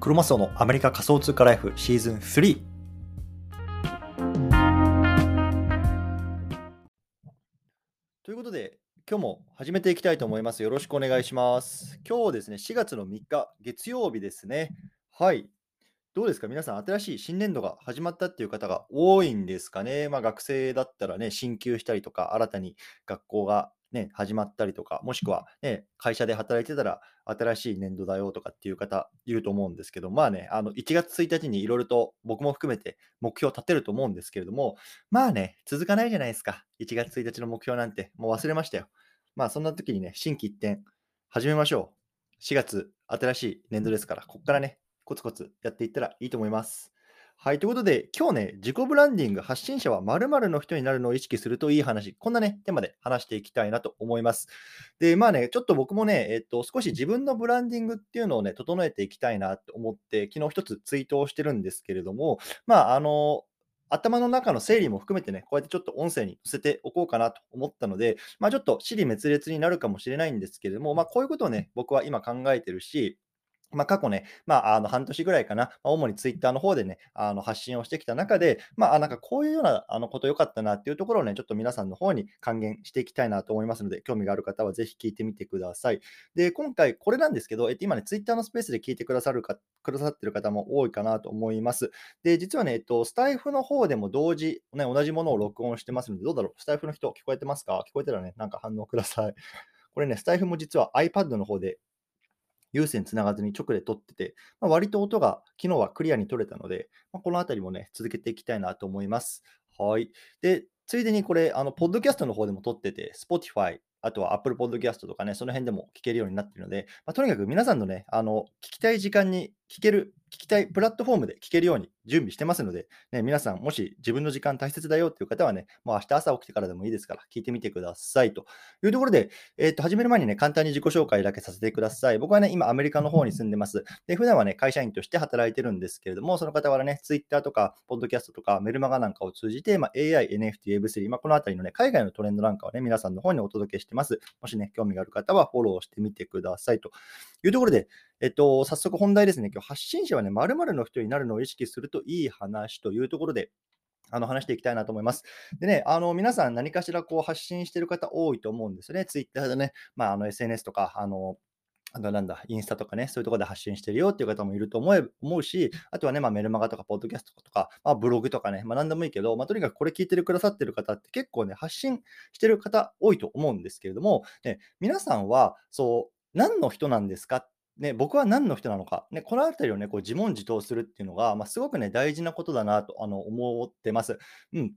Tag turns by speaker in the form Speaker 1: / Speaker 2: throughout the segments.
Speaker 1: クロマスオのアメリカ仮想通貨ライフシーズン3。ということで、今日も始めていきたいと思います。よろしくお願いします。今日ですね、4月の3日、月曜日ですね。はい。どうですか？皆さん、新しい新年度が始まったっていう方が多いんですかね？まあ、学生だったらね、進級したりとか、新たに学校がね、始まったりとか、もしくはね、会社で働いてたら、新しい年度だよとかっていう方いると思うんですけど、まあね、あの1月1日にいろいろと僕も含めて目標を立てると思うんですけれども、まあね、続かないじゃないですか。1月1日の目標なんて、もう忘れましたよ。まあそんな時にね、心機一転、始めましょう。4月、新しい年度ですから、ここからね、コツコツやっていったらいいと思います。はい、ということで、今日ね、自己ブランディング、発信者は〇〇の人になるのを意識するといい話、こんなね、テーマで話していきたいなと思います。で、まあね、ちょっと僕もね、えっと、少し自分のブランディングっていうのをね、整えていきたいなと思って、昨日一つツイートをしてるんですけれども、まあ、あの、頭の中の整理も含めてね、こうやってちょっと音声に載せておこうかなと思ったので、まあちょっと尻滅裂になるかもしれないんですけれども、まあこういうことをね、僕は今考えてるし、まあ、過去ね、まあ、あの半年ぐらいかな、まあ、主にツイッターの方でね、あの発信をしてきた中で、まあ、なんかこういうようなあのこと良かったなっていうところをね、ちょっと皆さんの方に還元していきたいなと思いますので、興味がある方はぜひ聞いてみてください。で、今回これなんですけど、えっと、今ね、ツイッターのスペースで聞いてくださるか、くださってる方も多いかなと思います。で、実はね、えっと、スタイフの方でも同時、ね、同じものを録音してますので、どうだろう？スタイフの人聞こえてますか？聞こえたらね、なんか反応ください。これね、スタイフも実は iPad の方で有線つながずに直で撮ってて、まあ、割と音が昨日はクリアに取れたので、まあ、このあたりもね、続けていきたいなと思います。はい。で、ついでにこれ、あの、ポッドキャストの方でも撮ってて、Spotify、あとは Apple Podcast とかね、その辺でも聞けるようになっているので、まあ、とにかく皆さんのね、あの、聞きたい時間に聞ける、聞きたいプラットフォームで聞けるように準備してますので、ね、皆さん、もし自分の時間大切だよっていう方はね、もう明日朝起きてからでもいいですから、聞いてみてくださいというところで、えっ、と、始める前にね、簡単に自己紹介だけさせてください。僕はね、今、アメリカの方に住んでます。で、普段はね、会社員として働いてるんですけれども、その方はね、Twitter とか、ポッドキャストとか、メルマガなんかを通じて、まあ、AI、NFT、Web3、まあ、このあたりのね、海外のトレンドなんかをね、皆さんの方にお届けしてます。もしね、興味がある方はフォローしてみてくださいというところで、えっと、早速本題ですね。今日発信者はね、〇〇の人になるのを意識するといい話というところで、あの話していきたいなと思います。でね、あの皆さん何かしらこう発信してる方多いと思うんですよね。Twitter でね、まあ、あの SNS とか、あのあとなんだ、インスタとかね、そういうところで発信してるよっていう方もいると思え思うし、あとはね、まあ、メルマガとか、ポッドキャストとか、まあ、ブログとかね、まあ、何でもいいけど、まあ、とにかくこれ聞いてるくださってる方って結構ね、発信してる方多いと思うんですけれども、ね、皆さんは、そう、何の人なんですかね、僕は何の人なのか、ね、このあたりをね、こう自問自答するっていうのが、まあ、すごくね、大事なことだなとあの思ってます。うん。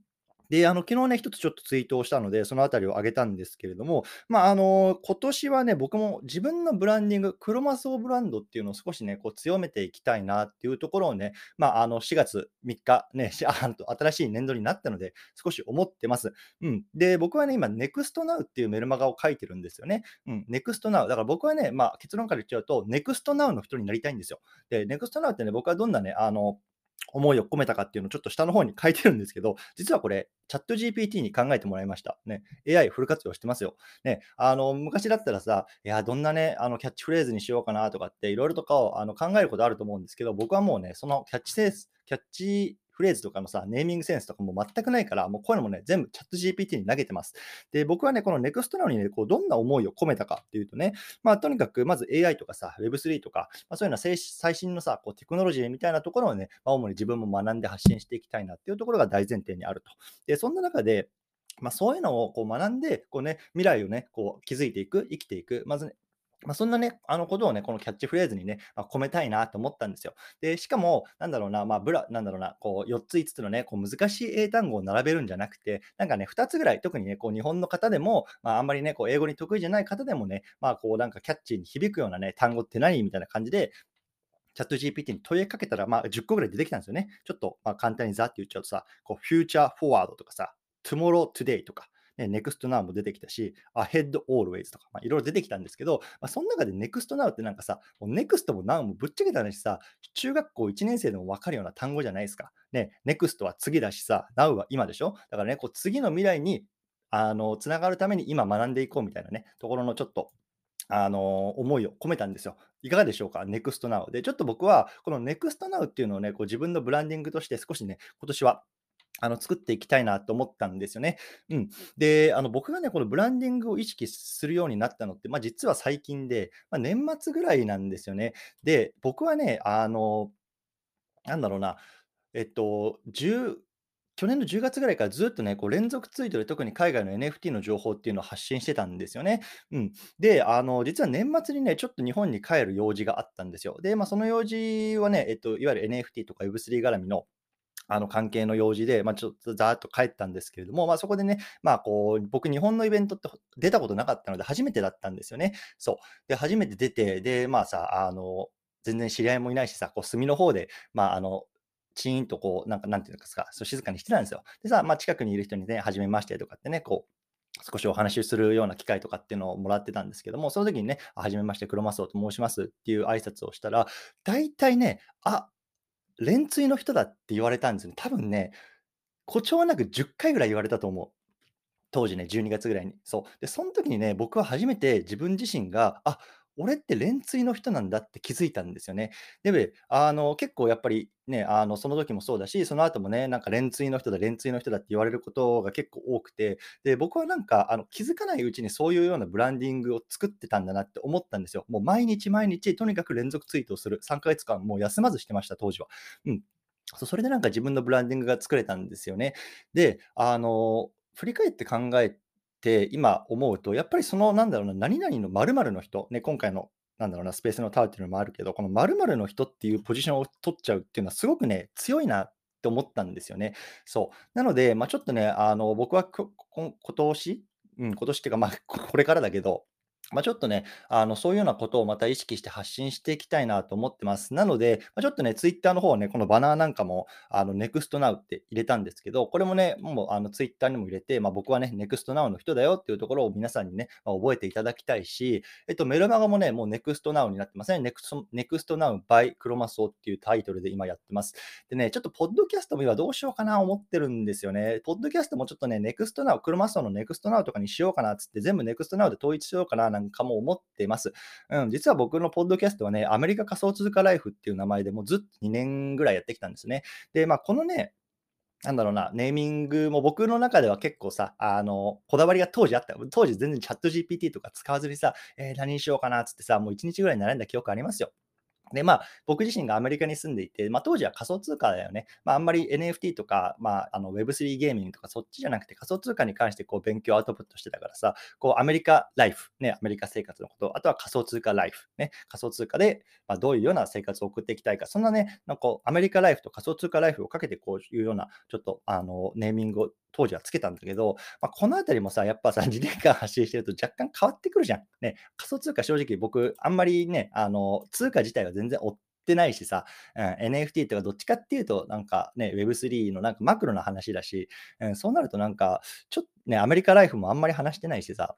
Speaker 1: で、あの、昨日ね、一つちょっとツイートをしたので、そのあたりを上げたんですけれども、まあ、あの、今年はね、僕も自分のブランディング、クロマスオブランドっていうのを少しね、こう強めていきたいなっていうところをね、まあ、あの、4月3日、ね、あの新しい年度になったので、少し思ってます。うん。で、僕はね、今、NEXTNOW っていうメルマガを書いてるんですよね。うん。NEXTNOW。だから僕はね、まあ、結論から言っちゃうと、NEXTNOW の人になりたいんですよ。で、NEXTNOW ってね、僕はどんなね、あの、思いを込めたかっていうのをちょっと下の方に書いてるんですけど、実はこれ、チャット GPT に考えてもらいました。ね、AI フル活用してますよ。ね、あの、昔だったらさ、いや、どんなね、あの、キャッチフレーズにしようかなとかって、いろいろとかをあの考えることあると思うんですけど、僕はもうね、そのキャッチセンス、キャッチフレーズとかのさ、ネーミングセンスとかも全くないから、もうこういうのもね、全部チャット GPT に投げてます。で、僕はね、この NEXTNOW にね、こうどんな思いを込めたかっていうとね、まあ、とにかく、まず AI とかさ、Web3 とか、まあ、そういうのは最最新のさ、こうテクノロジーみたいなところをね、まあ、主に自分も学んで発信していきたいなっていうところが大前提にあると。で、そんな中で、まあ、そういうのをこう学んで、こうね、未来をね、こう築いていく、生きていく、まずね、まあ、そんなね、あのことをね、このキャッチフレーズにね、まあ、込めたいなと思ったんですよ。で、しかも、なんだろうな、まあ、ブラ、なんだろうな、こう、4つ、5つのね、こう難しい英単語を並べるんじゃなくて、なんかね、2つぐらい、特にね、こう、日本の方でも、まあ、あんまりね、こう、英語に得意じゃない方でもね、まあ、こう、なんかキャッチーに響くようなね、単語って何？みたいな感じで、チャット GPT に問いかけたら、まあ、10個ぐらい出てきたんですよね。ちょっと、まあ、簡単にざって言っちゃうとさ、こう、フューチャーフォワードとかさ、tomorrow today とか、ね、next now も出てきたし、ahead always とか、まあ、いろいろ出てきたんですけど、まあ、その中で next now ってなんかさ、もう next も now もぶっちゃけた話さ、中学校1年生でも分かるような単語じゃないですか。ね、next は次だしさ、now は今でしょだからね、こう次の未来にあのつながるために今学んでいこうみたいなね、ところのちょっとあの、思いを込めたんですよ。いかがでしょうか？ネクストナウで、ちょっと僕はこのネクストナウっていうのをね、こう自分のブランディングとして少しね、今年はあの、作っていきたいなと思ったんですよね。うん。で、あの、僕がね、このブランディングを意識するようになったのって、ま、実は最近で、ま、年末ぐらいなんですよね。で、僕はね、あの、なんだろうな、えっと、10去年の10月ぐらいからずっとね、こう連続ツイートで特に海外の NFT の情報っていうのを発信してたんですよね。うん。で、あの、実は年末にね、ちょっと日本に帰る用事があったんですよ。で、ま、その用事はね、えっと、いわゆる NFT とか Web3 絡みのあの関係の用事で、まあ、ちょっとざーっと帰ったんですけれども、まあ、そこでね、まあ、こう僕、日本のイベントって出たことなかったので、初めてだったんですよね。そう。で、初めて出て、で、まあさ、あの、全然知り合いもいないしさ、こう隅の方で、まあ、あの、チーンとこう、なんか、なんていうんですか、そう静かにしてたんですよ。でさ、まあ、近くにいる人にね、はじめましてとかってね、こう、少しお話しするような機会とかっていうのをもらってたんですけども、その時にね、はじめまして、クロマスオと申しますっていう挨拶をしたら、大体ね、あ、連追の人だって言われたんですよね。多分ね、誇張なく10回ぐらい言われたと思う。当時ね、12月ぐらいに。そう。で、その時にね、僕は初めて自分自身が、あ、俺って連追の人なんだって気づいたんですよね。で、あの、結構やっぱりね、あの、その時もそうだし、その後もね、なんか連追の人だ、連追の人だって言われることが結構多くて、で、僕はなんか、あの、気づかないうちにそういうようなブランディングを作ってたんだなって思ったんですよ。もう毎日毎日、とにかく連続ツイートをする。3ヶ月間もう休まずしてました、当時は。うん。それでなんか自分のブランディングが作れたんですよね。で、あの、振り返って考えて、今思うと、やっぱりその、なんだろうな、何々の〇〇の人、ね、今回の、なんだろうな、スペースのタワーっていうのもあるけど、この〇〇の人っていうポジションを取っちゃうっていうのはすごくね、強いなって思ったんですよね。そう。なので、まあ、ちょっとね、あの、僕はここ今年、うん、今年っていうか、まあ、これからだけど、まあ、ちょっとね、あの、そういうようなことをまた意識して発信していきたいなと思ってます。なので、まあ、ちょっとね、ツイッターの方はね、このバナーなんかも、あの、 Next Now って入れたんですけど、これもね、もう、あの、ツイッターにも入れて、まあ、僕はね、 Next Now の人だよっていうところを皆さんにね、まあ、覚えていただきたいし、えっと、メルマガもね、もう Next Now になってますね。 Next、Next Now by クロマソっていうタイトルで今やってます。でね、ちょっとポッドキャストも今どうしようかな思ってるんですよね。ポッドキャストもちょっとね、ネクストナウ、クロマソのネクストナウとかにしようかなっつって、全部ネクストナウで統一しようかななんんかも思ってます。うん、実は僕のポッドキャストはね、アメリカ仮想通貨ライフっていう名前でもうずっと2年ぐらいやってきたんですね。で、まあ、このね、なんだろうな、ネーミングも僕の中では結構さ、あの、こだわりが当時あった。当時全然チャット GPT とか使わずにさ、えー、何にしようかなっつってさ、もう1日ぐらい並んだ記憶ありますよ。で、まあ、僕自身がアメリカに住んでいて、まあ、当時は仮想通貨だよね。まあ、あんまり NFT とか、まあ、あの Web3 ゲーミングとかそっちじゃなくて仮想通貨に関してこう勉強アウトプットしてたからさ、こうアメリカライフ、ね、アメリカ生活のこと、あとは仮想通貨ライフ、ね、仮想通貨で、ま、どういうような生活を送っていきたいか、そんなね、なんかアメリカライフと仮想通貨ライフをかけてこういうような、ちょっとあのネーミングを当時はつけたんだけど、まあ、このあたりもさ、やっぱさ、2年間発信してると若干変わってくるじゃん。ね、仮想通貨正直僕、あんまりね、あの、通貨自体は全然追ってないしさ、うん、NFT とかどっちかっていうと、なんかね、Web3 のなんかマクロな話だし、うん、そうなるとなんか、ちょっとね、アメリカライフもあんまり話してないしさ、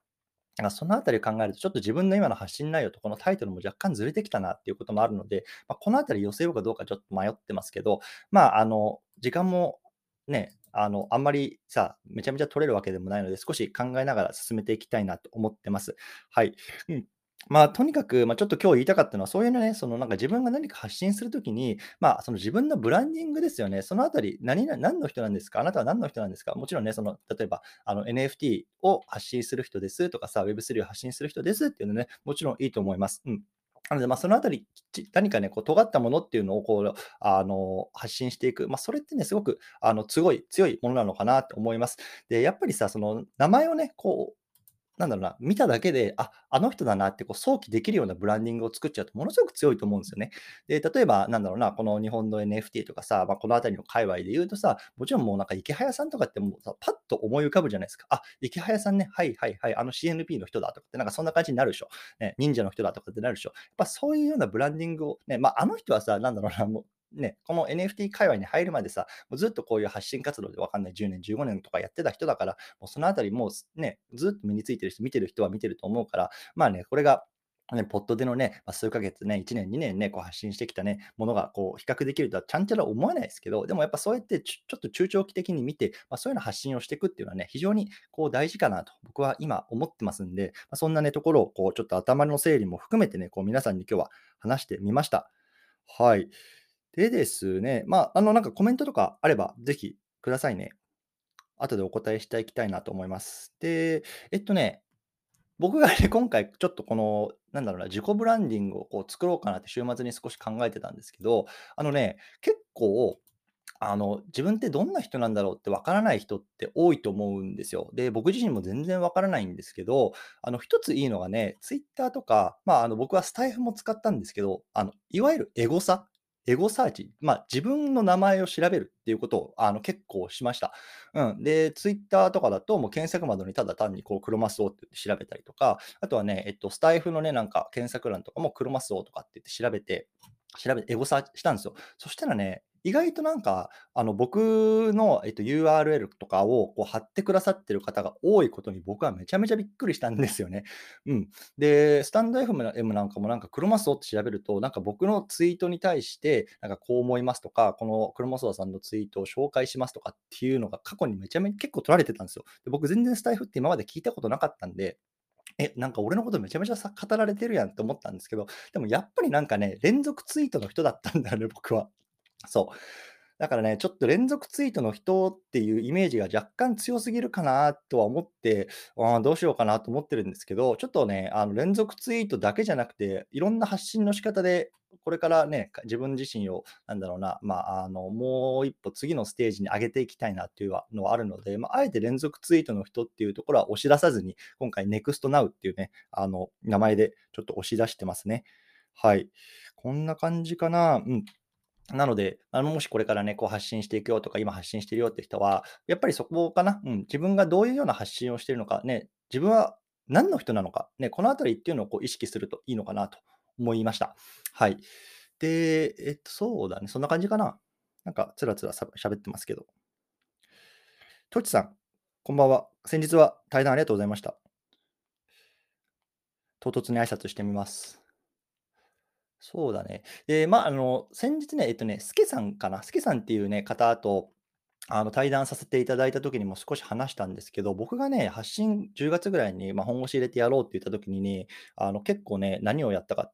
Speaker 1: なんかそのあたり考えると、ちょっと自分の今の発信内容とこのタイトルも若干ずれてきたなっていうこともあるので、まあ、このあたり寄せようかどうかちょっと迷ってますけど、まあ、あの、時間もね、あの、あんまりさ、めちゃめちゃ取れるわけでもないので、少し考えながら進めていきたいなと思ってます。はい。うん。まあ、とにかく、まあ、ちょっと今日言いたかったのは、そういうのね、そのなんか自分が何か発信するときに、まあ、その自分のブランディングですよね。そのあたり、何何の人なんですか？あなたは何の人なんですか？もちろんね、その、例えば、あの NFT を発信する人ですとかさ、Web3 を発信する人ですっていうのね、もちろんいいと思います。うん。なので、まあ、そのあたり、何かね、こう尖ったものっていうのをこうあの発信していく、まあ、それってね、すごくあの強い強いものなのかなと思います。で、やっぱりさ、その名前をね、こうなんだろうな、見ただけで、あ、あの人だなってこう想起できるようなブランディングを作っちゃうとものすごく強いと思うんですよね。で、例えば、なんだろうな、この日本の NFT とかさ、まあ、この辺りの界隈で言うとさ、もちろんもうなんか池早さんとかってもうさ、パッと思い浮かぶじゃないですか。あ、池早さんね、はいはいはい、あの CNP の人だとかって、なんかそんな感じになるでしょ。ね、忍者の人だとかってなるでしょ。やっぱそういうようなブランディングを、ね、まあ、あの人はさ、なんだろうな、もうね、この NFT 界隈に入るまでさ、もうずっとこういう発信活動でわかんない10年、15年とかやってた人だから、もうそのあたりもうね、ずっと身についてる人、見てる人は見てると思うから、まあね、これがね、ポットでのね、まあ、数ヶ月ね、1年、2年ね、こう発信してきたね、ものがこう比較できるとはちゃんちゃら思わないですけど、でもやっぱそうやってちょちょっと中長期的に見て、まあ、そういうの発信をしていくっていうのはね、非常にこう大事かなと僕は今思ってますんで、まあ、そんなね、ところをこうちょっと頭の整理も含めてね、こう皆さんに今日は話してみました。はい。でですね、まあ、あのなんかコメントとかあれば、ぜひくださいね。後でお答えしていきたいなと思います。で、えっとね、僕がね、今回ちょっとこの、なんだろうな、自己ブランディングをこう作ろうかなって週末に少し考えてたんですけど、あのね、結構、あの、自分ってどんな人なんだろうってわからない人って多いと思うんですよ。で、僕自身も全然わからないんですけど、あの、一ついいのがね、ツイッターとか、まあ、あの、僕はスタイフも使ったんですけど、あの、いわゆるエゴサエゴサーチ、まあ、自分の名前を調べるっていうことをあの結構しました。うん。で、ツイッターとかだと、もう検索窓にただ単にこうクロマスオって調べたりとか、あとはね、えっと、スタイフのね、なんか検索欄とかもクロマスオとかって言って調べて、調べて、エゴサーチしたんですよ。そしたらね、意外となんか、あの、僕の、えっと、URL とかをこう貼ってくださってる方が多いことに僕はめちゃめちゃびっくりしたんですよね。うん。で、スタンド FM なんかもなんかクロマスオって調べると、なんか僕のツイートに対して、なんかこう思いますとか、このクロマスオさんのツイートを紹介しますとかっていうのが過去にめちゃめちゃ結構取られてたんですよ。で僕全然スタイフって今まで聞いたことなかったんで、え、なんか俺のことめちゃめちゃ語られてるやんって思ったんですけど、でもやっぱりなんかね、連続ツイートの人だったんだよね、僕は。そう。だからね、ちょっと連続ツイートの人っていうイメージが若干強すぎるかなとは思って、あどうしようかなと思ってるんですけど、ちょっとね、あの連続ツイートだけじゃなくて、いろんな発信の仕方で、これからね、自分自身を、なんだろうな、まあ、あの、もう一歩次のステージに上げていきたいなっていうのはあるので、まあ、あえて連続ツイートの人っていうところは押し出さずに、今回 NEXTNOW っていうね、あの、名前でちょっと押し出してますね。はい。こんな感じかな。うん。なので、あのもしこれからね、こう発信していくよとか、今発信してるよって人は、やっぱりそこかな、うん、自分がどういうような発信をしているのか、ね、自分は何の人なのか、ね、このあたりっていうのをこう意識するといいのかなと思いました。はい。で、えっと、そうだね、そんな感じかな。なんか、つらつらしゃべってますけど。トチさん、こんばんは。先日は対談ありがとうございました。唐突に挨拶してみます。そうだね。で、まあ、あの、先日ね、えっとね、スケさんかな、スケさんっていうね、方と、あの、対談させていただいた時にも少し話したんですけど、僕がね、発信10月ぐらいに、まあ、本腰入れてやろうって言った時にね、あの、結構ね、何をやったかっ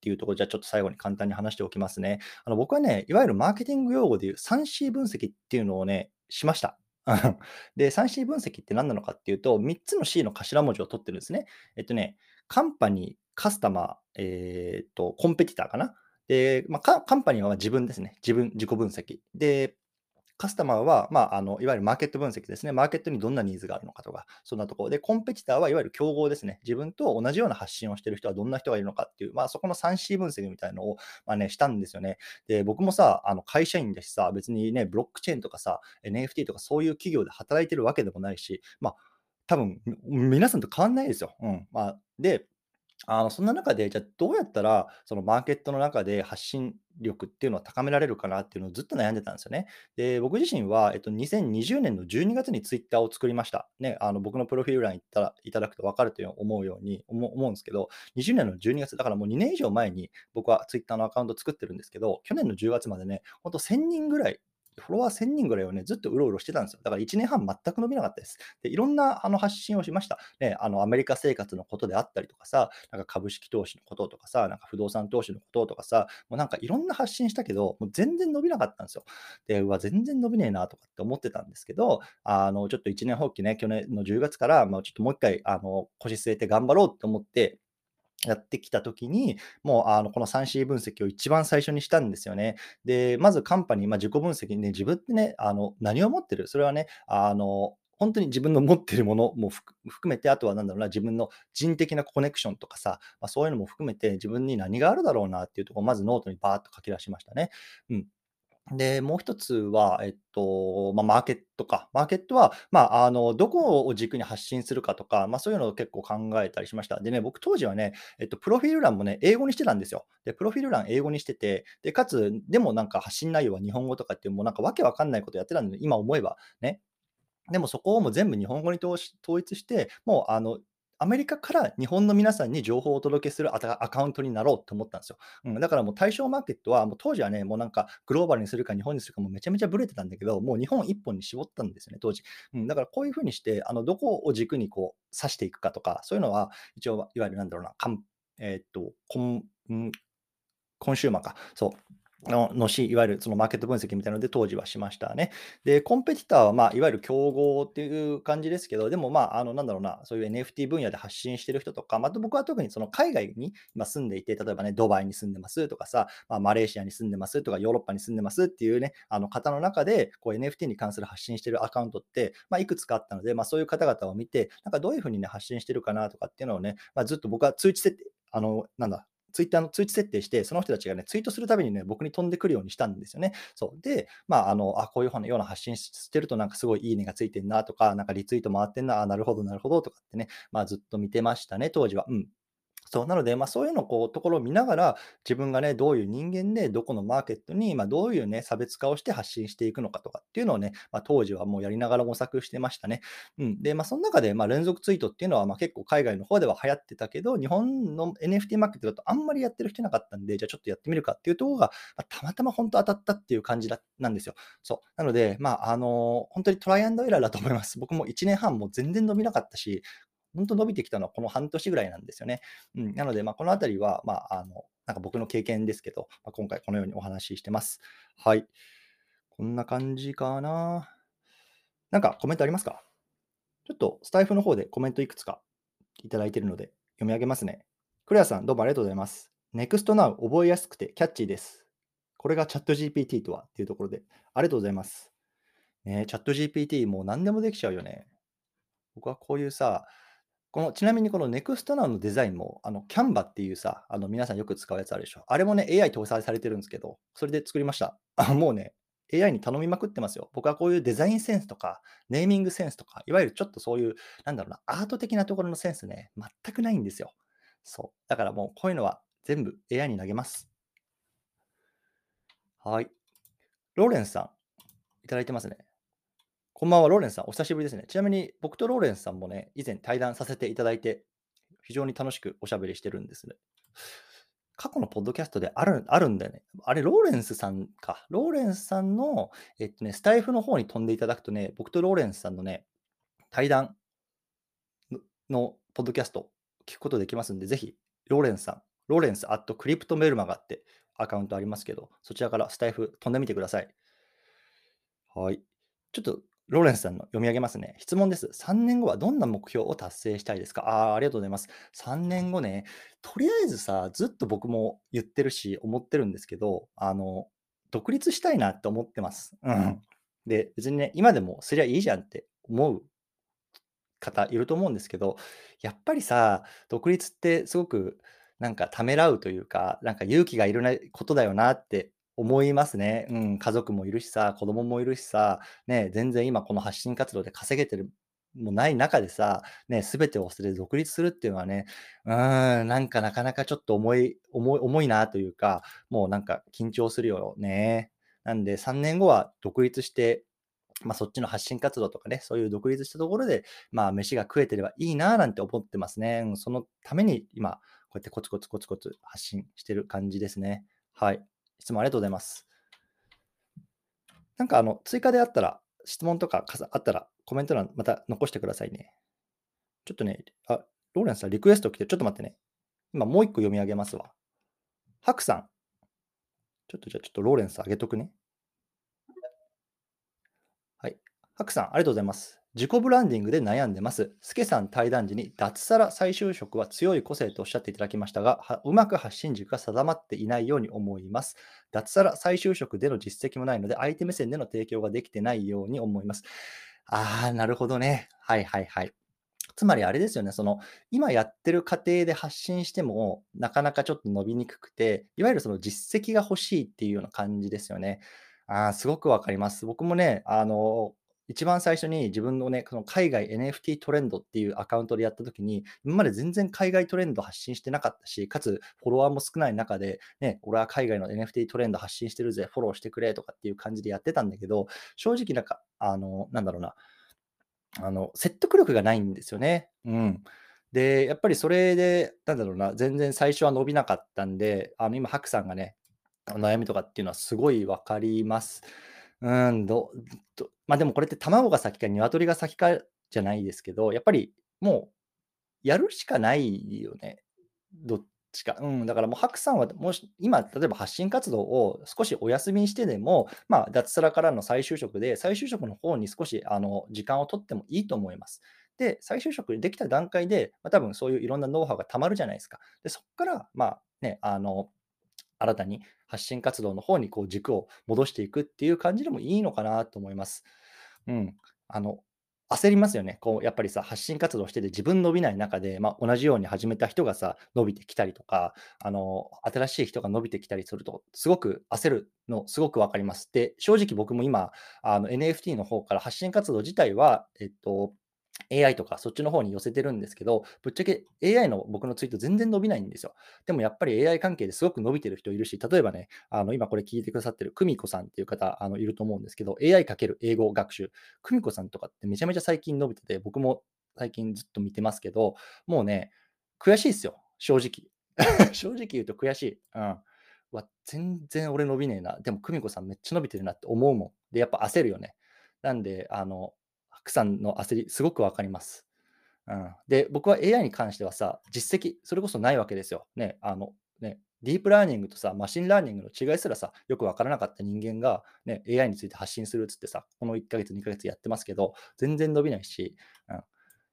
Speaker 1: ていうところ、じゃあちょっと最後に簡単に話しておきますね。あの、僕はね、いわゆるマーケティング用語でいう 3C 分析っていうのをね、しました。で、3C 分析って何なのかっていうと、3つの C の頭文字を取ってるんですね。えっとね、カンパニー、カスタマー、えっと、コンペティターかな？で、まあ、カンパニーは自分ですね。自分、自己分析。で、カスタマーは、まあ、あのいわゆるマーケット分析ですね。マーケットにどんなニーズがあるのかとか、そんなところで、コンペティターはいわゆる競合ですね。自分と同じような発信をしている人はどんな人がいるのかっていう、まあ、そこの 3C 分析みたいなのを、まあね、したんですよね。で、僕もさ、あの会社員だしさ、別にね、ブロックチェーンとかさ、NFT とかそういう企業で働いてるわけでもないし、まあ、多分皆さんと変わんないですよ。うん。まあ、で、あの、そんな中で、じゃあどうやったら、そのマーケットの中で発信力っていうのは高められるかなっていうのをずっと悩んでたんですよね。で、僕自身は、えっと、2020年の12月にツイッターを作りました。ね、あの、僕のプロフィール欄行ったらいただくと分かると思うように思思うんですけど、20年の12月、だからもう2年以上前に僕はツイッターのアカウント作ってるんですけど、去年の10月までね、ほんと1000人ぐらいフォロワー1000人ぐらいをね、ずっとうろうろしてたんですよ。だから1年半全く伸びなかったです。で、いろんなあの発信をしました。ね、あのアメリカ生活のことであったりとかさ、なんか株式投資のこととかさ、なんか不動産投資のこととかさ、もうなんかいろんな発信したけど、もう全然伸びなかったんですよ。で、うわ、全然伸びねえなとかって思ってたんですけど、あの、ちょっと1年放棄ね、去年の10月から、まあ、ちょっともう一回、あの、腰据えて頑張ろうって思って、やってきたときに、もうあのこの 3C 分析を一番最初にしたんですよね。で、まず company、まあ、自己分析ね、自分ってね、あの何を持ってる？それはね、あの本当に自分の持ってるもの も含めて、あとは何だろうな、自分の人的なコネクションとかさ、まあ、そういうのも含めて、自分に何があるだろうなっていうところをまずノートにバーッと書き出しましたね。うん。で、もう一つは、えっと、ま、マーケットか。マーケットは、まあ、の、どこを軸に発信するかとか、まあ、そういうのを結構考えたりしました。でね、僕当時はね、えっと、プロフィール欄もね、英語にしてたんですよ。で、プロフィール欄英語にしてて、で、かつ、でもなんか発信内容は日本語とかっていう、もうなんかわけわかんないことやってたんで、今思えばね。でもそこをもう全部日本語に統一して、もうあの、アメリカから日本の皆さんに情報をお届けするアアカウントになろうと思ったんですよ。うん、だからもう対象マーケットは、もう当時はね、もうなんかグローバルにするか日本にするかもめちゃめちゃブレてたんだけど、もう日本一本に絞ったんですよね、当時。うん、だからこういうふうにして、あのどこを軸にこう指していくかとか、そういうのは一応、いわゆるなんだろうな、かんえーっと、コン、んコンシューマーか。そうののし、いわゆるそのマーケット分析みたいなので当時はしましたね。で、コンペティターは、まあ、いわゆる競合っていう感じですけど、でも、まあ、あの、なんだろうな、そういう NFT 分野で発信してる人とか、まあ、僕は特にその海外に今住んでいて、例えばね、ドバイに住んでますとかさ、まあ、マレーシアに住んでますとか、ヨーロッパに住んでますっていうね、あの方の中で、こう NFT に関する発信してるアカウントって、まあ、いくつかあったので、まあ、そういう方々を見て、なんかどういうふうにね、発信してるかなとかっていうのをね、まあ、ずっと僕は通知設定、あの、なんだ、ツイッターの通知設定して、その人たちがね、ツイートするたびにね、僕に飛んでくるようにしたんですよね。そう。で、まあ、あの、あ、こういうような発信してるとなんかすごいいいねがついてんなとか、なんかリツイート回ってんな、あ、なるほど、なるほどとかってね、まあずっと見てましたね、当時は。うん。そう、なので、まあ、そういうのこう、ところを見ながら、自分がね、どういう人間で、どこのマーケットに、まあ、どういうね、差別化をして発信していくのかとかっていうのをね、まあ、当時はもうやりながら模索してましたね。うん。で、まあ、その中で、まあ、連続ツイートっていうのは、まあ、結構海外の方では流行ってたけど、日本の NFT マーケットだとあんまりやってる人いなかったんで、じゃあちょっとやってみるかっていうところが、まあ、たまたま本当当たったっていう感じだなんですよ。そう。なので、まあ、あのー本当にトライアンドエラーだと思います。僕も1年半も全然伸びなかったし、本当伸びてきたのはこの半年ぐらいなんですよね。うん、なので、まあ、このあたりは、まあ、あの、なんか僕の経験ですけど、まあ、今回このようにお話ししてます。はい。こんな感じかな。なんかコメントありますか？ちょっとスタイフの方でコメントいくつかいただいているので読み上げますね。クレアさん、どうもありがとうございます。NEXT NOW 覚えやすくてキャッチーです。これがチャット GPT とはっていうところで、ありがとうございます。ね、チャット GPT もう何でもできちゃうよね。僕はこういうさ、このちなみにこの NEXTNOW のデザインも、あの、Canva っていうさ、あの、皆さんよく使うやつあるでしょ。あれもね、AI 搭載されてるんですけど、それで作りました。あ、もうね、AI に頼みまくってますよ。僕はこういうデザインセンスとか、ネーミングセンスとか、いわゆるちょっとそういう、なんだろうな、アート的なところのセンスね、全くないんですよ。そう。だからもうこういうのは全部 AI に投げます。はい。ローレンスさん、いただいてますね。こんばんは、ローレンさん。お久しぶりですね。ちなみに、僕とローレンスさんもね、以前対談させていただいて、非常に楽しくおしゃべりしてるんですね。過去のポッドキャストであるあるんだよね。あれ、ローレンスさんか。ローレンスさんの、えっとね、スタイフの方に飛んでいただくとね、僕とローレンスさんのね、対談のポッドキャスト聞くことできますんで、ぜひ、ローレンスさん、ローレンスアットクリプトメルマガってアカウントありますけど、そちらからスタイフ飛んでみてください。はい。ちょっとローレンスさんの読み上げますね。質問です。3年後はどんな目標を達成したいですか？ああ、ありがとうございます。3年後ね、とりあえずさ、ずっと僕も言ってるし、思ってるんですけど、あの、独立したいなって思ってます。うん。で、別にね、今でもすりゃいいじゃんって思う方いると思うんですけど、やっぱりさ、独立ってすごくなんかためらうというか、なんか勇気がいることだよなって思いますね。うん、家族もいるしさ、子供もいるしさ、ね、全然今この発信活動で稼げてるもない中でさ、ね、全てを忘れて独立するっていうのはね、うーん、なんかなかなかちょっと重い、重い、重いなというか、もうなんか緊張するよね。なんで3年後は独立して、まあ、そっちの発信活動とかね、そういう独立したところで、まあ、飯が食えてればいいななんて思ってますね。うんそのために今、こうやってコツコツコツコツ発信してる感じですね。はい。質問ありがとうございます。なんかあの、追加であったら、質問とかあったら、コメント欄また残してくださいね。ちょっとね、あ、ローレンスさん、リクエスト来て、ちょっと待ってね。今もう一個読み上げますわ。ハクさん。ちょっとじゃあちょっとローレンス上げとくね。はい。ハクさん、ありがとうございます。自己ブランディングで悩んでます。スケさん対談時に脱サラ再就職は強い個性とおっしゃっていただきましたが、うまく発信軸が定まっていないように思います。脱サラ再就職での実績もないので、相手目線での提供ができてないように思います。ああ、なるほどね。はいはいはい。つまりあれですよね、その今やってる過程で発信しても、なかなかちょっと伸びにくくて、いわゆるその実績が欲しいっていうような感じですよね。ああ、すごくわかります。僕もね、あの、一番最初に自分のね、この海外 NFT トレンドっていうアカウントでやったときに、今まで全然海外トレンド発信してなかったし、かつフォロワーも少ない中で、ね、俺は海外の NFT トレンド発信してるぜ、フォローしてくれとかっていう感じでやってたんだけど、正直なんか、あの、なんだろうな、あの、説得力がないんですよね。うん。で、やっぱりそれで、なんだろうな、全然最初は伸びなかったんで、あの今、ハクさんがね、悩みとかっていうのはすごい分かります。うん、どどま、でもこれって卵が先か鶏が先かじゃないですけど、やっぱりもうやるしかないよね。どっちか。うん、だからもう白さんは、もし今、例えば発信活動を少しお休みにしてでも、まあ、脱サラからの再就職で、再就職の方に少しあの時間を取ってもいいと思います。で、再就職できた段階で、まあ、多分そういういろんなノウハウがたまるじゃないですか。で、そこから、まあね、あの、新たに発信活動の方にこう軸を戻していくっていう感じでもいいのかなと思います。うん。あの、焦りますよね。こう、やっぱりさ、発信活動してて自分伸びない中で、まあ、同じように始めた人がさ、伸びてきたりとか、あの、新しい人が伸びてきたりすると、すごく焦るの、すごくわかります。で、正直僕も今、あの、NFT の方から発信活動自体は、えっと、AI とかそっちの方に寄せてるんですけど、ぶっちゃけ AI の僕のツイート全然伸びないんですよ。でもやっぱり AI 関係ですごく伸びてる人いるし、例えばね、あの今これ聞いてくださってる久美子さんっていう方あのいると思うんですけど、AI× 英語学習。久美子さんとかってめちゃめちゃ最近伸びてて、僕も最近ずっと見てますけど、もうね、悔しいですよ、正直。正直言うと悔しい。うん。わ、全然俺伸びねえな。でも久美子さんめっちゃ伸びてるなって思うもん。で、やっぱ焦るよね。なんで、あの、白さんの焦り、すごくわかります。うん、で、僕は AI に関してはさ、実績、それこそないわけですよ。ね、あの、ね、ディープラーニングとさ、 machine learning の違いすらさ、よくわからなかった人間が、ね、AI について発信するっつってさ、この1ヶ月、2ヶ月やってますけど、全然伸びないし、うん、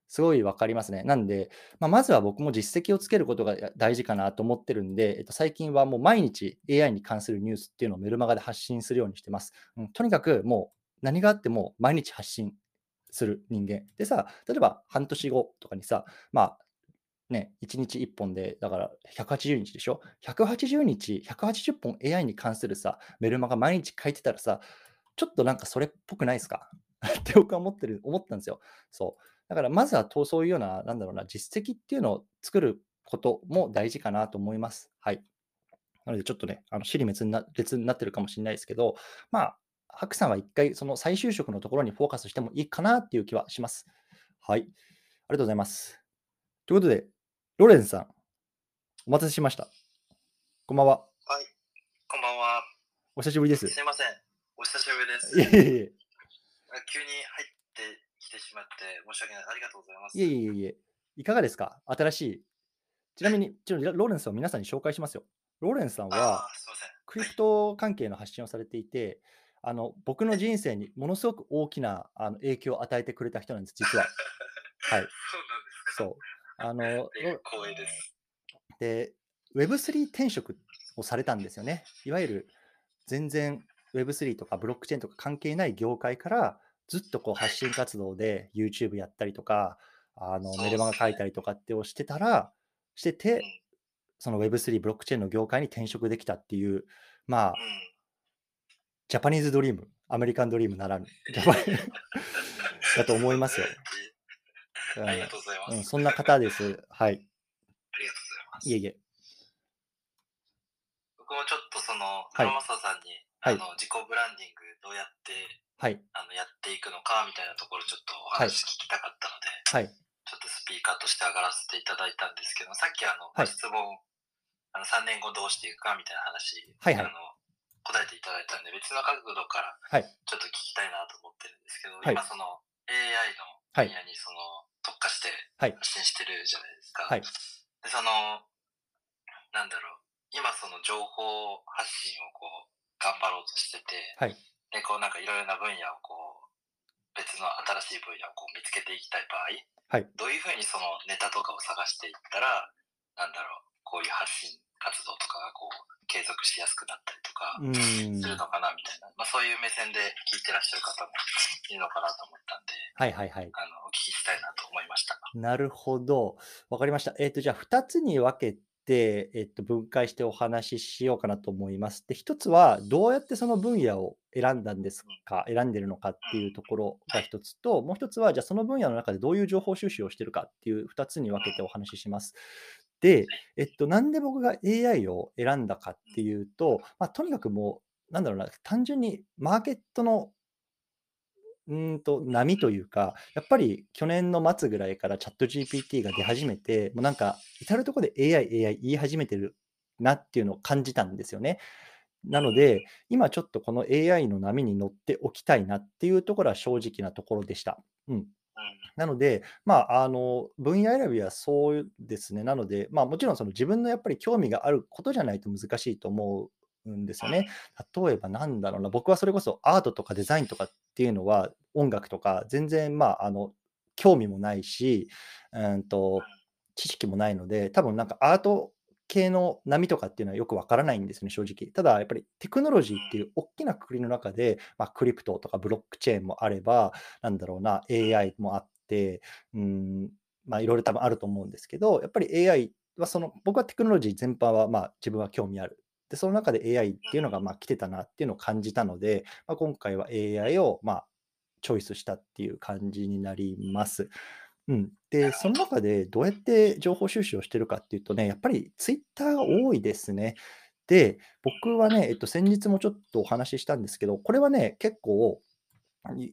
Speaker 1: すごいわかりますね。なんで、まあ、まずは僕も実績をつけることが大事かなと思ってるんで、えっと、最近はもう毎日 AI に関するニュースっていうのをメルマガで発信するようにしてます。うん、とにかくもう何があっても毎日発信する人間。でさ、例えば半年後とかにさ、まあ、ね、1日1本で、だから180日でしょ ?180 日、180本 AI に関するさ、メルマガ毎日書いてたらさ、ちょっとなんかそれっぽくないですか？って僕は思ってる、思ったんですよ。そう。だからまずはそういうような、なんだろうな、実績っていうのを作ることも大事かなと思います。はい。なのでちょっとね、あの、尻滅裂になってるかもしれないですけど、まあ、白さんは一回その再就職のところにフォーカスしてもいいかなっていう気はします。はい。ありがとうございます。ということで、ロレンさん、お待たせしました。こんばんは。
Speaker 2: はい。こんばんは。
Speaker 1: お久しぶりです。
Speaker 2: すいません。お久しぶりです。いえいえ。急に入ってきてしまって申し訳ない。ありがとうございます。いえ
Speaker 1: いえいえ。いかがですか？新しい。ちなみに、ちょローレンさんを皆さんに紹介しますよ。ローレンさんは、クリプト関係の発信をされていて、あの、僕の人生にものすごく大きなあの影響を与えてくれた人なんです、実は。はい。
Speaker 2: そう。
Speaker 1: あの、
Speaker 2: 光栄です。
Speaker 1: で、Web3 転職をされたんですよね。いわゆる全然 Web3 とかブロックチェーンとか関係ない業界からずっとこう発信活動で YouTube やったりとか、あのメルマガ書いたりとかってをしてたら、してて、その Web3 ブロックチェーンの業界に転職できたっていう、まあ、ジャパニーズドリーム、アメリカンドリームならぬ、だと思いますよ。
Speaker 2: ありがとうございます。うん、
Speaker 1: そんな方です。はい。ありがとうござい
Speaker 2: ます。
Speaker 1: いえいえ。
Speaker 2: 僕もちょっとその、倉正さんに、はい、あの自己ブランディングどうやって、
Speaker 1: はい、
Speaker 2: あのやっていくのかみたいなところちょっとお話聞きたかったの
Speaker 1: で、はい、
Speaker 2: ちょっとスピーカーとして上がらせていただいたんですけど、さっきあの、はい、質問、あの3年後どうしていくかみたいな話、
Speaker 1: はいはい、あ
Speaker 2: の答えていただいたんで、別の角度からちょっと聞きたいなと思ってるんですけど、はい、今その AI の分野にその特化して発信してるじゃないですか。
Speaker 1: はい、
Speaker 2: で、その、なんだろう、今その情報発信をこう、頑張ろうとしてて、
Speaker 1: はい、
Speaker 2: で、こうなんかいろいろな分野をこう、別の新しい分野をこう見つけていきたい場
Speaker 1: 合、はい、
Speaker 2: どういうふうにそのネタとかを探していったら、なんだろう、こういう発信活動とかがこう、継続しやすくなったりとかするのかなみたいな、まあ、そういう目線で聞いてらっしゃる方もいるのかなと思ったんで、
Speaker 1: はいはいはい。
Speaker 2: あのお聞きしたいなと思いました。
Speaker 1: なるほど。わかりました。えっ、ー、と、じゃあ2つに分けて、えっ、ー、と、分解してお話ししようかなと思います。で、1つは、どうやってその分野を選んだんですか、選んでるのかっていうところが1つと、もう1つは、じゃあその分野の中でどういう情報収集をしてるかっていう2つに分けてお話しします。で、えっと、なんで僕が AI を選んだかっていうと、まあ、とにかくもう、なんだろうな、単純にマーケットのうんと波というか、やっぱり去年の末ぐらいからチャット GPT が出始めて、もうなんか至るところで AI、AI 言い始めてるなっていうのを感じたんですよね。なので、今ちょっとこの AI の波に乗っておきたいなっていうところは正直なところでした。うん。なので、まあ、あの分野選びはそうですね、なので、まあ、もちろんその自分のやっぱり興味があることじゃないと難しいと思うんですよね。例えばなんだろうな、僕はそれこそアートとかデザインとかっていうのは、音楽とか全然、まあ、あの興味もないし、うんと、知識もないので、多分なんかアート系の波とかっていうのはよくわからないんですね、正直。ただ、やっぱりテクノロジーっていう大きなくくりの中で、まあ、クリプトとかブロックチェーンもあれば、なんだろうな、AI もあって、うん、まあ、いろいろ多分あると思うんですけど、やっぱり AI はその、僕はテクノロジー全般は、まあ、自分は興味ある。で、その中で AI っていうのが、まあ、来てたなっていうのを感じたので、まあ、今回は AI を、まあ、チョイスしたっていう感じになります。うん。で、その中でどうやって情報収集をしてるかっていうとね、やっぱりツイッターが多いですね。で、僕はね、えっと、先日もちょっとお話ししたんですけど、これはね、結構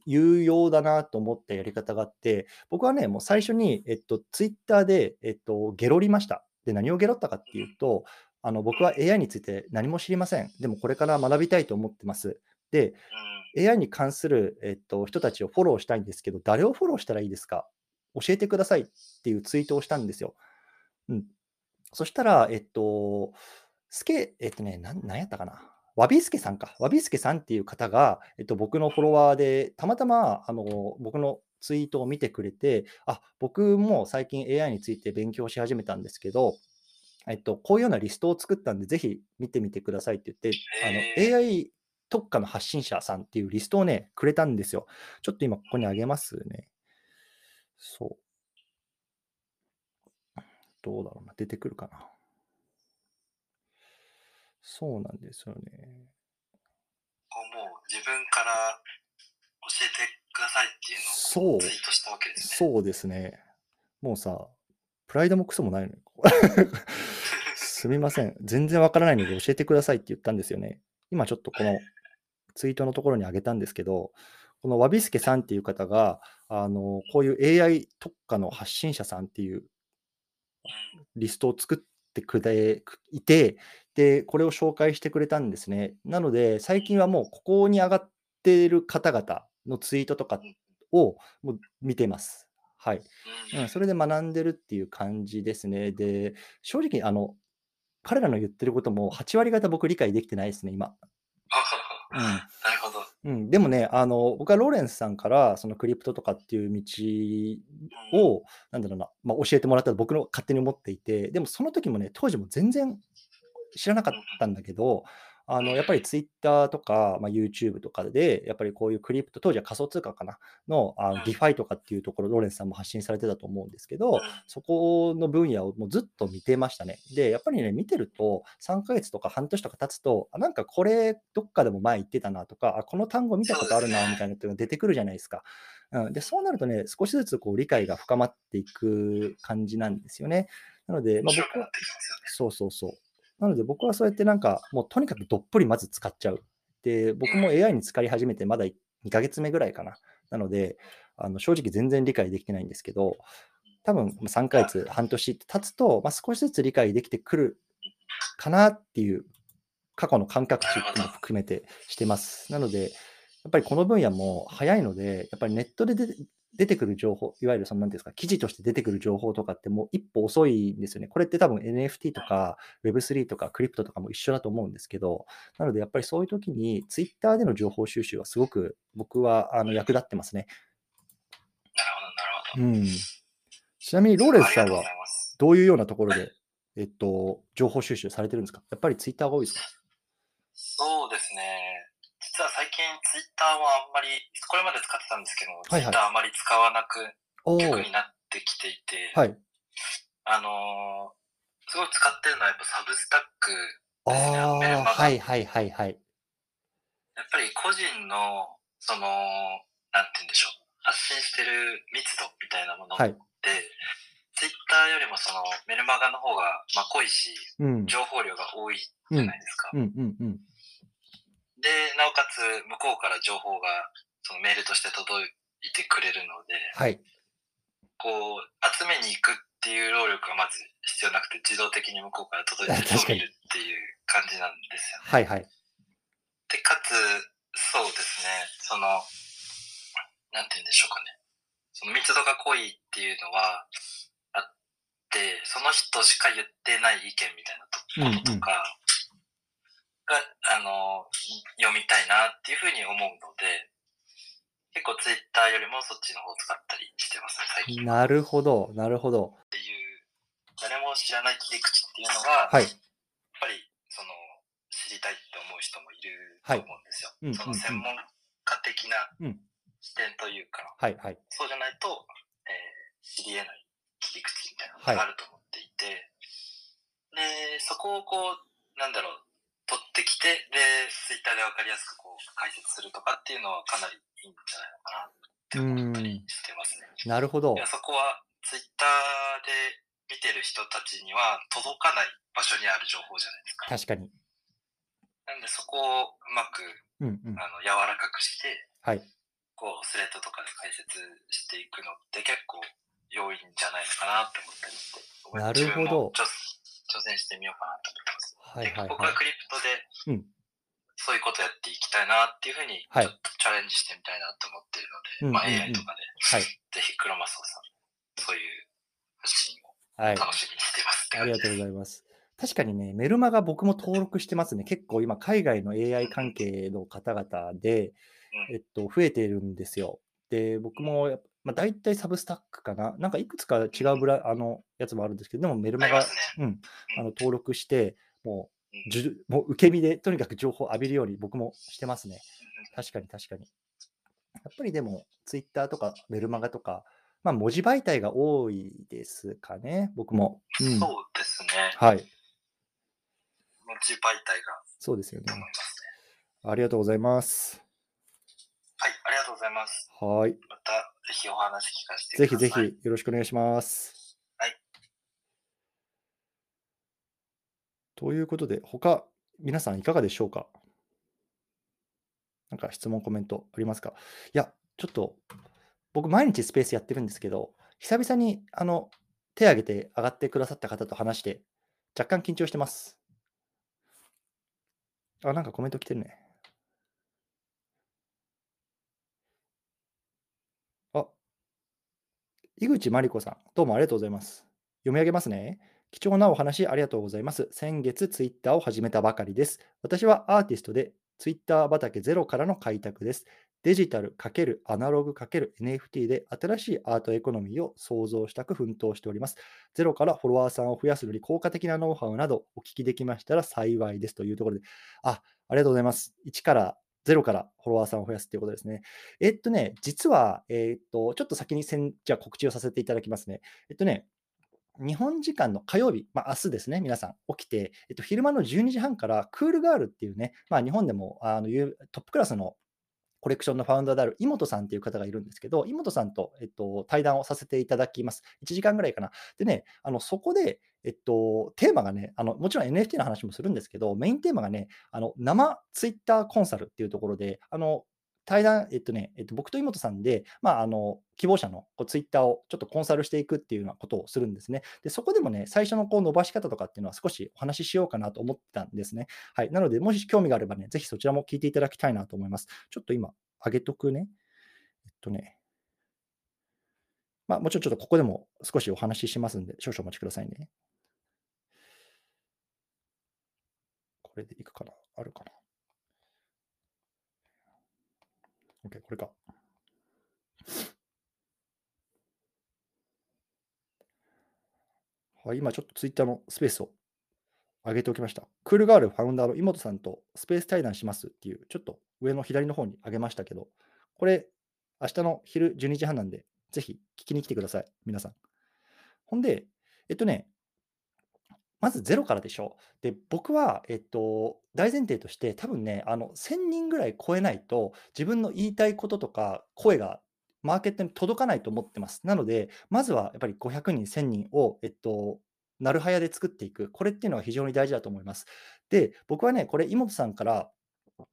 Speaker 1: 有用だなと思ったやり方があって、僕はね、もう最初に、えっと、ツイッターで、えっと、ゲロりました。で、何をゲロったかっていうと、あの僕は AI について何も知りません。でもこれから学びたいと思ってます。で、AI に関する、えっと、人たちをフォローしたいんですけど、誰をフォローしたらいいですか？教えてくださいっていうツイートをしたんですよ。うん。そしたら、えっと、スケ、えっとね、なん、なんやったかな。わびすけさんか。わびすけさんっていう方が、えっと、僕のフォロワーで、たまたま、あの、僕のツイートを見てくれて、あ、僕も最近 AI について勉強し始めたんですけど、えっと、こういうようなリストを作ったんで、ぜひ見てみてくださいって言って、あの、AI 特化の発信者さんっていうリストをね、くれたんですよ。ちょっと今ここにあげますね。そう。どうだろうな。出てくるかな。そうなんですよね。
Speaker 2: こうもう自分から教えてくださいっていうのをツイートしたわけです
Speaker 1: ね。そうですね。もうさ、プライドもクソもないのよ。すみません。全然わからないので教えてくださいって言ったんですよね。今ちょっとこのツイートのところにあげたんですけど、このわびすけさんっていう方が、あのこういう AI 特化の発信者さんっていうリストを作ってくれいて、で、これを紹介してくれたんですね。なので、最近はもうここに上がっている方々のツイートとかをもう見てます。はい。うん、それで学んでるっていう感じですね。で、正直、あの、彼らの言ってることも8割方僕理解できてないですね、今。
Speaker 2: うん、なるほど。
Speaker 1: うん、でもね、あの、僕はローレンスさんから、そのクリプトとかっていう道を、なんだろうな、まあ、教えてもらったと僕の勝手に思っていて、でもその時もね、当時も全然知らなかったんだけど、あのやっぱりツイッターとか、まあ、YouTube とかで、やっぱりこういうクリプト、当時は仮想通貨かな、のあの DeFi とかっていうところ、ローレンスさんも発信されてたと思うんですけど、そこの分野をもうずっと見てましたね。で、やっぱりね、見てると、3ヶ月とか半年とか経つと、あなんかこれ、どっかでも前言ってたなとか、あこの単語見たことあるなみたいなのが出てくるじゃないですか。うん、でそうなるとね、少しずつこう理解が深まっていく感じなんですよね。なので、まあ、僕は、そうそうそう。なので僕はそうやってなんか、もうとにかくどっぷりまず使っちゃう。で、僕も AI に使い始めてまだ2ヶ月目ぐらいかな。なので、あの正直全然理解できてないんですけど、多分3ヶ月、半年経つと、まあ、少しずつ理解できてくるかなっていう過去の感覚値っていうのも含めてしてます。なので、やっぱりこの分野も早いので、やっぱりネットで出てくる情報、いわゆるその何ですか、記事として出てくる情報とかってもう一歩遅いんですよね。これって多分 NFT とか Web3 とかクリプトとかも一緒だと思うんですけど、なのでやっぱりそういう時に Twitter での情報収集はすごく僕はあの役立ってますね。
Speaker 2: なるほど、なるほど。うん。
Speaker 1: ちなみにローレンスさんはどういうようなところで、えっと、情報収集されてるんですか？やっぱり Twitter が多いですか？
Speaker 2: そうですね。ツイッターもあんまり、これまで使ってたんですけど、ツイッターあまり使わなく、逆になってきていて、
Speaker 1: はい、
Speaker 2: あのー、すごい使ってるのはやっぱサブスタック
Speaker 1: ですね、メルマガ。はいはいはいはい。
Speaker 2: やっぱり個人の、その、なんて言うんでしょう、発信してる密度みたいなものって、はい、ツイッターよりもそのメルマガの方がまあ濃いし、うん、情報量が多いじゃないですか。
Speaker 1: うんうんうんうん
Speaker 2: で、なおかつ向こうから情報がそのメールとして届いてくれるので、
Speaker 1: はい。
Speaker 2: こう、集めに行くっていう労力がまず必要なくて、自動的に向こうから届いて
Speaker 1: 確かに
Speaker 2: 見るっていう感じなんですよね。
Speaker 1: はいはい。
Speaker 2: で、かつ、そうですね、その、なんて言うんでしょうかね。その密度が濃いっていうのはあって、その人しか言ってない意見みたいなこととかが、あの、読みたいなっていうふうに思うので、結構ツイッターよりもそっちの方を使ったりしてますね、最近は。
Speaker 1: なるほど、なるほど。
Speaker 2: っていう、誰も知らない切り口っていうのが、
Speaker 1: はい。
Speaker 2: やっぱりその知りたいって思う人もいると
Speaker 1: はい
Speaker 2: 思うんですよ。
Speaker 1: うんうんうん
Speaker 2: その専門家的な
Speaker 1: うん
Speaker 2: 視点というか、
Speaker 1: はいはい。
Speaker 2: そうじゃないと、えー知り得ない切り口みたいなのがあると思っていて、で、そこをこう、なんだろう、取ってきて、で、ツイッターでわかりやすくこう解説するとかっていうのはかなりいいんじゃないのかなって思ったりしてますね。
Speaker 1: なるほど
Speaker 2: そこはツイッターで見てる人たちには届かない場所にある情報じゃないですか。
Speaker 1: 確かに。
Speaker 2: なんでそこをうまく
Speaker 1: うんうん。
Speaker 2: あの柔らかくして、
Speaker 1: はい。
Speaker 2: こうスレッドとかで解説していくのって結構良いんじゃないのかなって思ったりして、僕
Speaker 1: なるほど
Speaker 2: 挑挑戦してみようかなと思ってます。
Speaker 1: はいはい
Speaker 2: で僕
Speaker 1: は。
Speaker 2: はいクリプトで、
Speaker 1: うん
Speaker 2: そういうことやっていきたいなっていうふうに、
Speaker 1: はい
Speaker 2: ちょっとチャレンジしてみたいなと思ってる
Speaker 1: うん
Speaker 2: ので、まあ
Speaker 1: うんうん
Speaker 2: AI とかで、
Speaker 1: はい。
Speaker 2: ぜひクロマスオさん、そういう発信を
Speaker 1: はい。
Speaker 2: 楽しみにしてますって
Speaker 1: ありがとうご
Speaker 2: い
Speaker 1: ざいます。確かにね、メルマガ僕も登録してますね。結構今、海外の AI 関係の方々で、
Speaker 2: うん
Speaker 1: えっと、増えてるんですよ。で、僕もまあ、大体サブスタックかな。なんかいくつか違うブラあのやつもあるんですけど、でもメルマガ、
Speaker 2: ね
Speaker 1: うん、あの登録して、も
Speaker 2: う
Speaker 1: もう受け身でとにかく情報を浴びるように僕もしてますね。確かに確かに。やっぱりでも、ツイッターとかメルマガとか、まあ、文字媒体が多いですかね、僕も。うん、
Speaker 2: そうですね。
Speaker 1: はい、
Speaker 2: 文字媒体が
Speaker 1: そうですよね。ありがとうございます。
Speaker 2: はい、ありがとうございます。
Speaker 1: はい。
Speaker 2: またぜひお話聞かせて
Speaker 1: ぜひ
Speaker 2: ください。
Speaker 1: ぜひよろしくお願いします。
Speaker 2: はい。
Speaker 1: ということで、他、皆さんいかがでしょうか？なんか質問、コメントありますか？いや、ちょっと、僕、毎日スペースやってるんですけど、久々にあの手挙げて上がってくださった方と話して、若干緊張してます。あ、なんかコメント来てるね。あ、井口真理子さん、どうもありがとうございます。読み上げますね。貴重なお話ありがとうございます。先月ツイッターを始めたばかりです。私はアーティストでツイッター畑ゼロからの開拓です。デジタル×アナログ ×NFT で新しいアートエコノミーを創造したく奮闘しております。ゼロからフォロワーさんを増やすのに効果的なノウハウなどお聞きできましたら幸いですというところで、あ、ありがとうございます。1からゼロからフォロワーさんを増やすということですね。えっとね、実は、えっと、ちょっと先にせんじゃ告知をさせていただきますね。えっとね、日本時間の火曜日、まあ、明日ですね、皆さん起きて、えっと、昼間の12時半からクールガールっていうね、まあ、日本でもあのトップクラスのコレクションのファウンダーである井本さんという方がいるんですけど、井本さんと、えっと、対談をさせていただきます。1時間ぐらいかな。でね、あのそこで、えっと、テーマがねあの、もちろん NFT の話もするんですけど、メインテーマがね、あの生ツイッターコンサルっていうところで、あの対談、えっとね、えっと、僕と井本さんで、まあ、あの希望者のこうツイッターをちょっとコンサルしていくっていうようなことをするんですね。で、そこでもね、最初のこう伸ばし方とかっていうのは少しお話ししようかなと思ってたんですね。はい。なので、もし興味があればね、ぜひそちらも聞いていただきたいなと思います。ちょっと今、上げとくね。えっとね。まあ、もちろんちょっとここでも少しお話ししますんで、少々お待ちくださいね。これでいくかなあるかな ?OK、これか。はい、今ちょっとツイッターのスペースを上げておきました。クールガールファウンダーの井本さんとスペース対談しますっていう、ちょっと上の左の方に上げましたけど、これ、明日の昼12時半なんで、ぜひ聞きに来てください、皆さん。ほんで、えっとね、まずゼロからでしょ。で、僕は、えっと、大前提として、多分ね、あの、1000人ぐらい超えないと、自分の言いたいこととか、声がマーケットに届かないと思ってます。なので、まずはやっぱり500人、1000人を、えっと、なるはやで作っていく。これっていうのは非常に大事だと思います。で、僕はね、これ、井本さんから、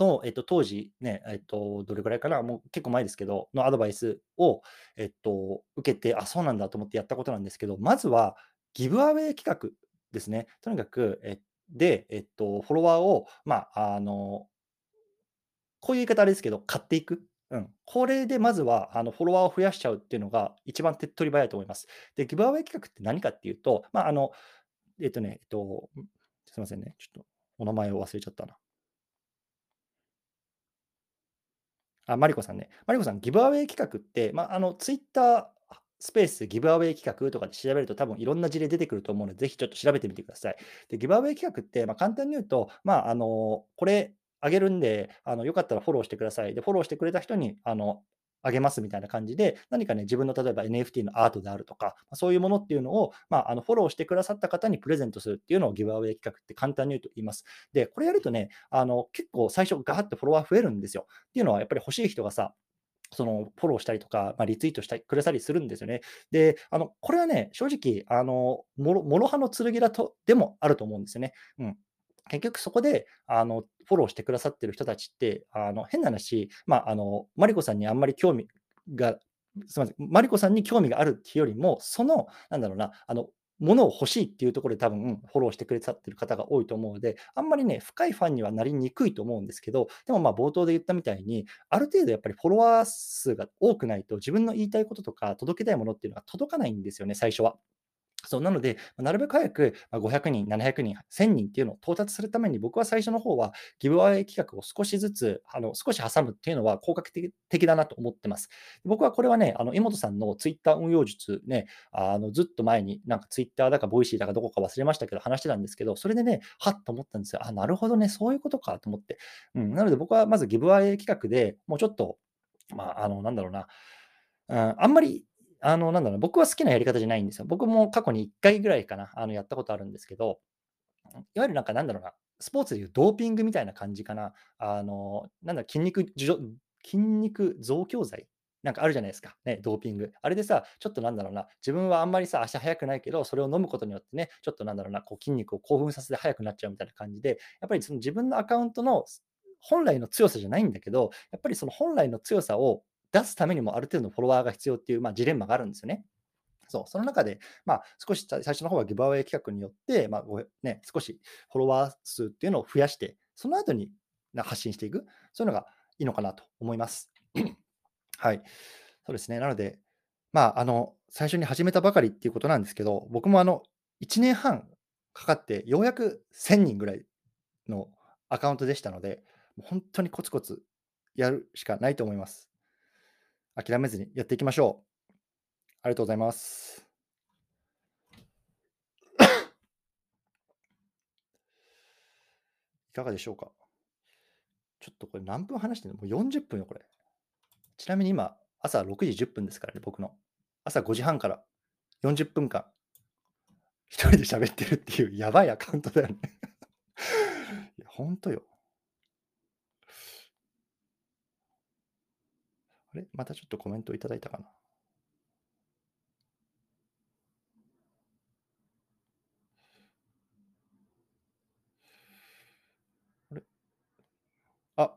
Speaker 1: の、えっと、当時ね、えっと、どれくらいかな、もう結構前ですけど、のアドバイスを、えっと、受けて、あ、そうなんだと思ってやったことなんですけど、まずはギブアウェイ企画ですね。とにかく、えで、えっと、フォロワーを、まあ、あの、こういう言い方あれですけど、買っていく。うん、これでまずはあのフォロワーを増やしちゃうっていうのが一番手っ取り早いと思います。で、ギブアウェイ企画って何かっていうと、まあ、あの、えっとね、えっと、すみませんね、ちょっとお名前を忘れちゃったな。あ、マリコさんね。マリコさん、ギブアウェイ企画って、まあ、あの、ツイッタースペースギブアウェイ企画とかで調べると多分いろんな事例出てくると思うので、ぜひちょっと調べてみてください。で、ギブアウェイ企画って、まあ、簡単に言うと、まあ、あの、これあげるんで、あの、よかったらフォローしてください。で、フォローしてくれた人に、あの、あげますみたいな感じで、何かね、自分の例えば NFT のアートであるとか、そういうものっていうのを、まあ、あのフォローしてくださった方にプレゼントするっていうのをギブアウェイ企画って簡単に言うと言います。で、これやるとね、あの結構最初ガーッとフォロワー増えるんですよ。っていうのは、やっぱり欲しい人がさ、そのフォローしたりとか、まあ、リツイートしたくれたりするんですよね。で、あのこれはね、正直、あのもろ刃の剣だとでもあると思うんですよね。うん、結局そこであのフォローしてくださってる人たちって、あの変な話、まあ、あのマリコさんにあんまり興味が、すみません、マリコさんに興味があるっていうよりも、その、なんだろうな、あのものを欲しいっていうところで多分フォローしてくれてる方が多いと思うので、あんまりね、深いファンにはなりにくいと思うんですけど、でもまあ冒頭で言ったみたいに、ある程度やっぱりフォロワー数が多くないと自分の言いたいこととか届けたいものっていうのが届かないんですよね、最初は。そうなので、なるべく早く500人、700人、1000人っていうのを到達するために、僕は最初の方はギブアイ企画を少しずつ、あの少し挟むっていうのは効果的だなと思ってます。僕はこれはね、あの井本さんのツイッター運用術ね、あのずっと前になんかツイッターだかボイシーだかどこか忘れましたけど、話してたんですけど、それでね、はっと思ったんですよ。あ、なるほどね、そういうことかと思って。うん、なので僕はまず giveaway 企画でもうちょっと、まあ、あの、なんだろうな、うん、あんまりあの、なんだろう、僕は好きなやり方じゃないんですよ。僕も過去に1回ぐらいかな、あの、やったことあるんですけど、いわゆるなんかなんだろうな、スポーツでいうドーピングみたいな感じかな。あの、なんだろ、筋肉、筋肉増強剤なんかあるじゃないですか。ね、ドーピング。あれでさ、ちょっとなんだろうな、自分はあんまりさ、足速くないけど、それを飲むことによってね、ちょっとなんだろうな、こう筋肉を興奮させて速くなっちゃうみたいな感じで、やっぱりその自分のアカウントの本来の強さじゃないんだけど、やっぱりその本来の強さを出すためにもある程度のフォロワーが必要っていう、まあ、ジレンマがあるんですよね。そう、その中で、まあ、少し最初の方はギブアウェイ企画によって、まあね、少しフォロワー数っていうのを増やして、その後に発信していく、そういうのがいいのかなと思います。はい。そうですね。なので、まあ、あの、最初に始めたばかりっていうことなんですけど、僕もあの、1年半かかって、ようやく1000人ぐらいのアカウントでしたので、本当にコツコツやるしかないと思います。諦めずにやっていきましょう。ありがとうございます。いかがでしょうか？ちょっとこれ何分話してるの？もう40分よ、これ。ちなみに今、朝6時10分ですからね、僕の。朝5時半から40分間、一人で喋ってるっていうやばいアカウントだよね いや、ほんとよ。あれ？またちょっとコメントいただいたかな？あれ？あ、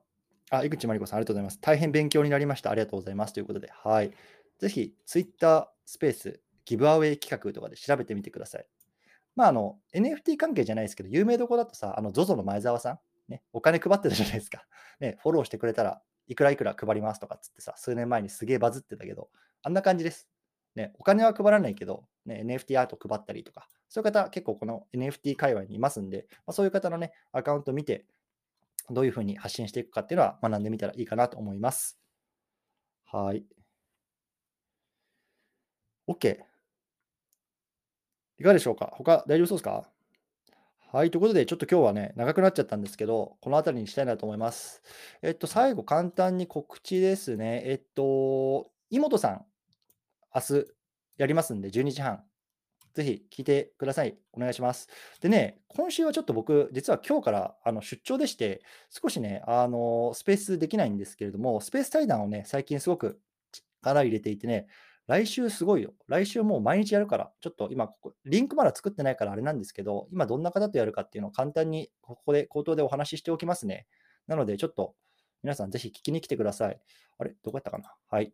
Speaker 1: あ、井口真理子さん、ありがとうございます。大変勉強になりました。ありがとうございます。ということで、はい。ぜひ、Twitter スペースギブアウェイ企画とかで調べてみてください。まあ、あの、NFT 関係じゃないですけど、有名どころだとさ、あの、ZOZO の前澤さん、ね、お金配ってたじゃないですか。ね、フォローしてくれたらいくらいくら配りますとかっつってさ、数年前にすげえバズってたけど、あんな感じです。ね、お金は配らないけど、ね、NFT アート配ったりとか、そういう方結構この NFT 界隈にいますんで、まあ、そういう方のね、アカウント見て、どういうふうに発信していくかっていうのは学んでみたらいいかなと思います。はい。OK。いかがでしょうか？他大丈夫そうですか？はい、ということで、ちょっと今日はね、長くなっちゃったんですけど、この辺りにしたいなと思います。えっと、最後、簡単に告知ですね。えっと、井本さん、明日やりますんで、12時半、ぜひ聞いてください。お願いします。でね、今週はちょっと僕、実は今日からあの出張でして、少しね、あのスペースできないんですけれども、スペース対談をね、最近すごく力入れていてね、来週すごいよ。来週もう毎日やるから、ちょっと今ここ、リンクまだ作ってないからあれなんですけど、今どんな方とやるかっていうのを簡単にここで口頭でお話ししておきますね。なので、ちょっと皆さんぜひ聞きに来てください。あれ？どこやったかな？はい。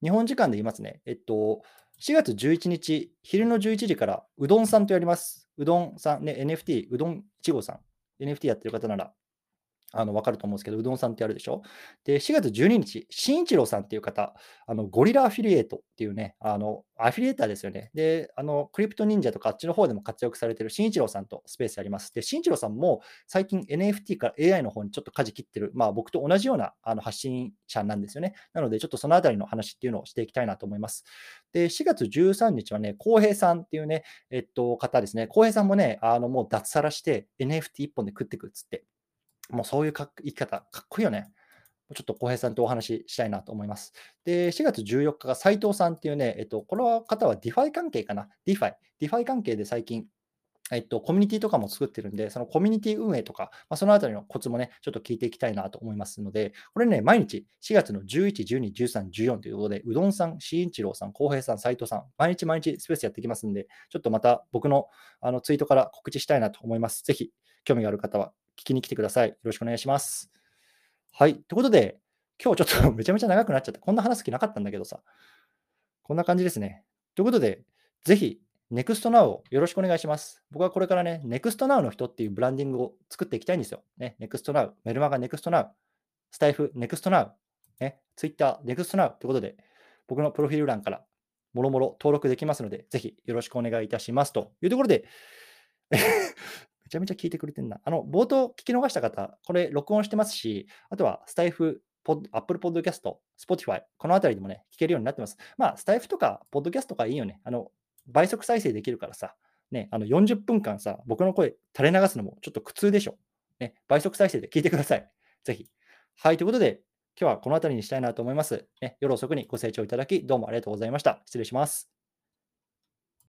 Speaker 1: 日本時間で言いますね。えっと、4月11日、昼の11時から、うどんさんとやります。うどんさん、ね、NFT、うどん1号さん、NFT やってる方ならあの、わかると思うんですけど、うどんさんってあるでしょ？で、4月12日、新一郎さんっていう方、あの、ゴリラアフィリエイトっていうね、あの、アフィリエーターですよね。で、あの、クリプト忍者とかあっちの方でも活躍されてる新一郎さんとスペースやります。で、新一郎さんも最近 NFT から AI の方にちょっと舵切ってる、まあ僕と同じようなあの発信者なんですよね。なので、ちょっとそのあたりの話っていうのをしていきたいなと思います。で、4月13日はね、浩平さんっていうね、えっと、方ですね。浩平さんもね、あの、もう脱サラして NFT1 本で食ってくっつって、もうそういうか生き方、かっこいいよね。ちょっと浩平さんとお話ししたいなと思います。で、4月14日が斉藤さんっていうね、えっと、この方は DeFi 関係かな ?DeFi。DeFi 関係で最近、えっと、コミュニティとかも作ってるんで、そのコミュニティ運営とか、まあ、そのあたりのコツもね、ちょっと聞いていきたいなと思いますので、これね、毎日4月の11、12、13、14ということで、うどんさん、しんいちろうさん、浩平さん、斉藤さん、毎日毎日スペースやっていきますんで、ちょっとまた僕のあのツイートから告知したいなと思います。ぜひ、興味がある方は聞きに来てください。よろしくお願いします。はい。ということで、今日ちょっと めちゃめちゃ長くなっちゃった。こんな話す気なかったんだけどさ。こんな感じですね。ということで、ぜひ、NEXTNOW をよろしくお願いします。僕はこれからね、NEXTNOW の人っていうブランディングを作っていきたいんですよ。ね、NEXTNOW、メルマガ NEXTNOW、スタイフ NEXTNOW、ね、Twitter NEXTNOW ということで、僕のプロフィール欄からもろもろ登録できますので、ぜひよろしくお願いいたしますというところでめちゃめちゃ聞いてくれてんな。あの、冒頭聞き逃した方、これ録音してますし、あとはスタイフ、ポッ Apple Podcast、Spotify、このあたりでもね、聞けるようになってます。まあ、スタイフとか、ポッドキャストとかいいよね。あの、倍速再生できるからさ、ね、あの40分間さ、僕の声垂れ流すのもちょっと苦痛でしょ。ね、倍速再生で聞いてください。ぜひ。はい、ということで、今日はこの辺りにしたいなと思います。ね、夜遅くにご清聴いただき、どうもありがとうございました。失礼します。